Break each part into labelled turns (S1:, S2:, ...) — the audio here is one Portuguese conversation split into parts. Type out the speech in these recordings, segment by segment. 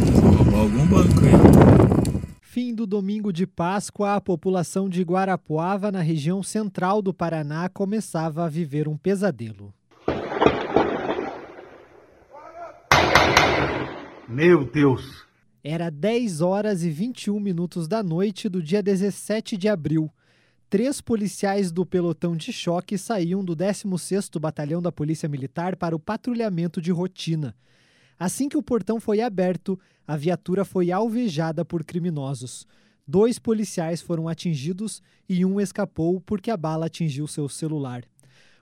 S1: Roubar algum banco aí.
S2: Fim do domingo de Páscoa, a população de Guarapuava, na região central do Paraná, começava a viver um pesadelo.
S3: Meu Deus!
S2: Era 10 horas e 21 minutos da noite do dia 17 de abril. Três policiais do pelotão de choque saíam do 16º Batalhão da Polícia Militar para o patrulhamento de rotina. Assim que o portão foi aberto, a viatura foi alvejada por criminosos. Dois policiais foram atingidos e um escapou porque a bala atingiu seu celular.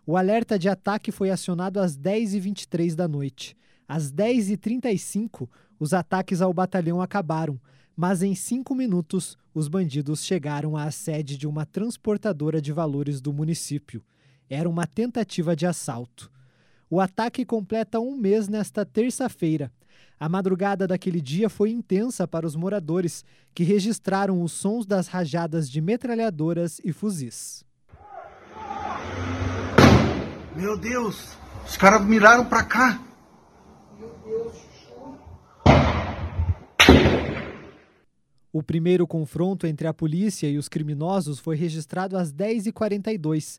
S2: O alerta de ataque foi acionado às 10h23 da noite. Às 10h35, os ataques ao batalhão acabaram, mas em cinco minutos os bandidos chegaram à sede de uma transportadora de valores do município. Era uma tentativa de assalto. O ataque completa um mês nesta terça-feira. A madrugada daquele dia foi intensa para os moradores, que registraram os sons das rajadas de metralhadoras e fuzis.
S3: Meu Deus! Os caras miraram pra cá!
S2: O primeiro confronto entre a polícia e os criminosos foi registrado às 10h42.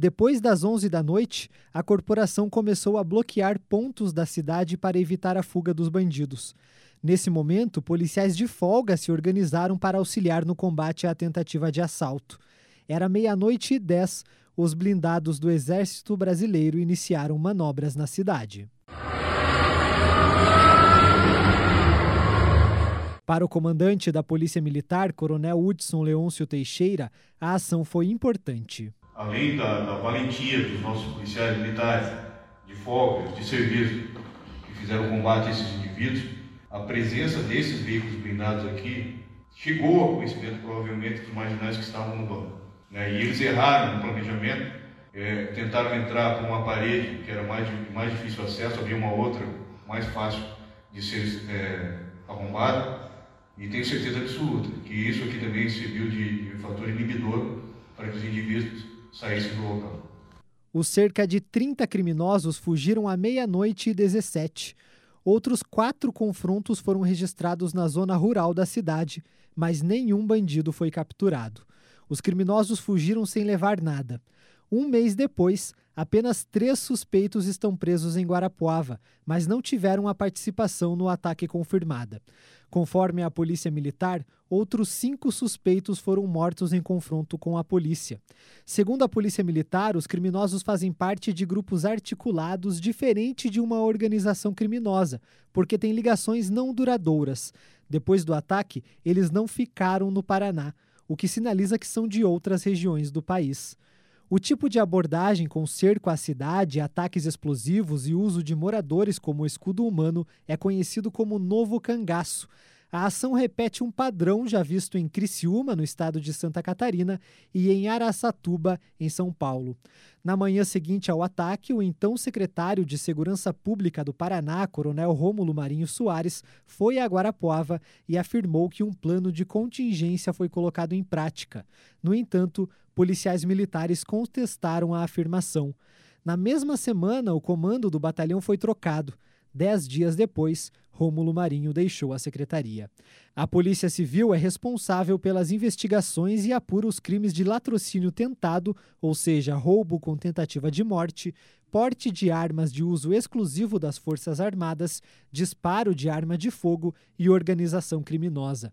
S2: Depois das 11 da noite, a corporação começou a bloquear pontos da cidade para evitar a fuga dos bandidos. Nesse momento, policiais de folga se organizaram para auxiliar no combate à tentativa de assalto. Era meia-noite e dez. Os blindados do Exército Brasileiro iniciaram manobras na cidade. Para o comandante da Polícia Militar, Coronel Hudson Leôncio Teixeira, a ação foi importante.
S4: Além da, da valentia dos nossos policiais militares, de folga, de serviço, que fizeram combate a esses indivíduos, a presença desses veículos blindados aqui chegou ao conhecimento, provavelmente, dos marginais que estavam no banco. Né? E eles erraram no planejamento, é, tentaram entrar por uma parede que era mais, mais difícil acesso, havia uma outra mais fácil de ser é, arrombada e tenho certeza absoluta que isso aqui também serviu de, de fator inibidor para que os indivíduos saíssem do local.
S2: Os cerca de 30 criminosos fugiram à meia-noite e 17. Outros quatro confrontos foram registrados na zona rural da cidade, mas nenhum bandido foi capturado. Os criminosos fugiram sem levar nada. Um mês depois, apenas três suspeitos estão presos em Guarapuava, mas não tiveram a participação no ataque confirmada. Conforme a Polícia Militar, outros cinco suspeitos foram mortos em confronto com a polícia. Segundo a Polícia Militar, os criminosos fazem parte de grupos articulados diferente de uma organização criminosa, porque têm ligações não duradouras. Depois do ataque, eles não ficaram no Paraná, o que sinaliza que são de outras regiões do país. O tipo de abordagem com cerco à cidade, ataques explosivos e uso de moradores como escudo humano é conhecido como novo cangaço. A ação repete um padrão já visto em Criciúma, no estado de Santa Catarina, e em Araçatuba, em São Paulo. Na manhã seguinte ao ataque, o então secretário de Segurança Pública do Paraná, Coronel Rômulo Marinho Soares, foi a Guarapuava e afirmou que um plano de contingência foi colocado em prática. No entanto, policiais militares contestaram a afirmação. Na mesma semana, o comando do batalhão foi trocado. Dez dias depois, Rômulo Marinho deixou a secretaria. A Polícia Civil é responsável pelas investigações e apura os crimes de latrocínio tentado, ou seja, roubo com tentativa de morte, porte de armas de uso exclusivo das Forças Armadas, disparo de arma de fogo e organização criminosa.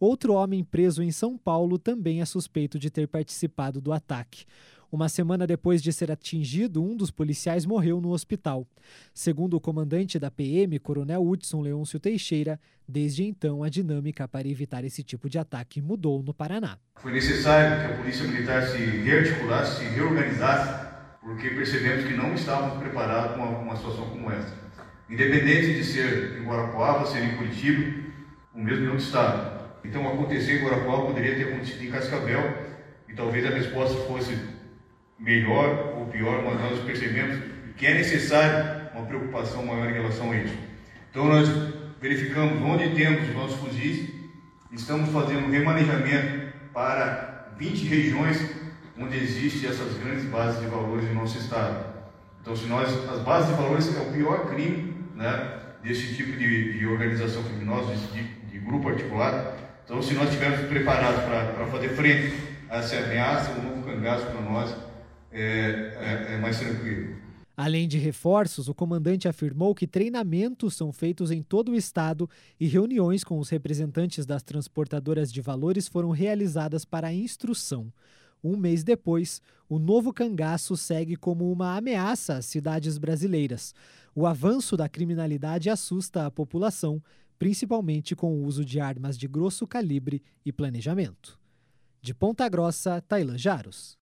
S2: Outro homem preso em São Paulo também é suspeito de ter participado do ataque. Uma semana depois de ser atingido, um dos policiais morreu no hospital. Segundo o comandante da PM, Coronel Hudson Leôncio Teixeira, desde então a dinâmica para evitar esse tipo de ataque mudou no Paraná.
S4: Foi necessário que a Polícia Militar se rearticulasse, se reorganizasse, porque percebemos que não estávamos preparados para uma, situação como essa. Independente de ser em Guarapuava, ser em Curitiba, o mesmo não estado. Então, acontecer em Guarapuava poderia ter acontecido em Cascavel e talvez a resposta fosse melhor ou pior, mas nós percebemos que é necessário uma preocupação maior em relação a isso. Então nós verificamos onde temos os nossos fuzis, estamos fazendo um remanejamento para 20 regiões onde existem essas grandes bases de valores em nosso estado. Então se nós, as bases de valores é o pior crime, né? desse tipo de, de organização criminosa, desse tipo de grupo articulado. Então, se nós estivermos preparados para fazer frente a essa ameaça, o novo cangaço para nós é, é, é mais tranquilo.
S2: Além de reforços, o comandante afirmou que treinamentos são feitos em todo o estado e reuniões com os representantes das transportadoras de valores foram realizadas para a instrução. Um mês depois, o novo cangaço segue como uma ameaça às cidades brasileiras. O avanço da criminalidade assusta a população, principalmente com o uso de armas de grosso calibre e planejamento. De Ponta Grossa, Tailan Jaros.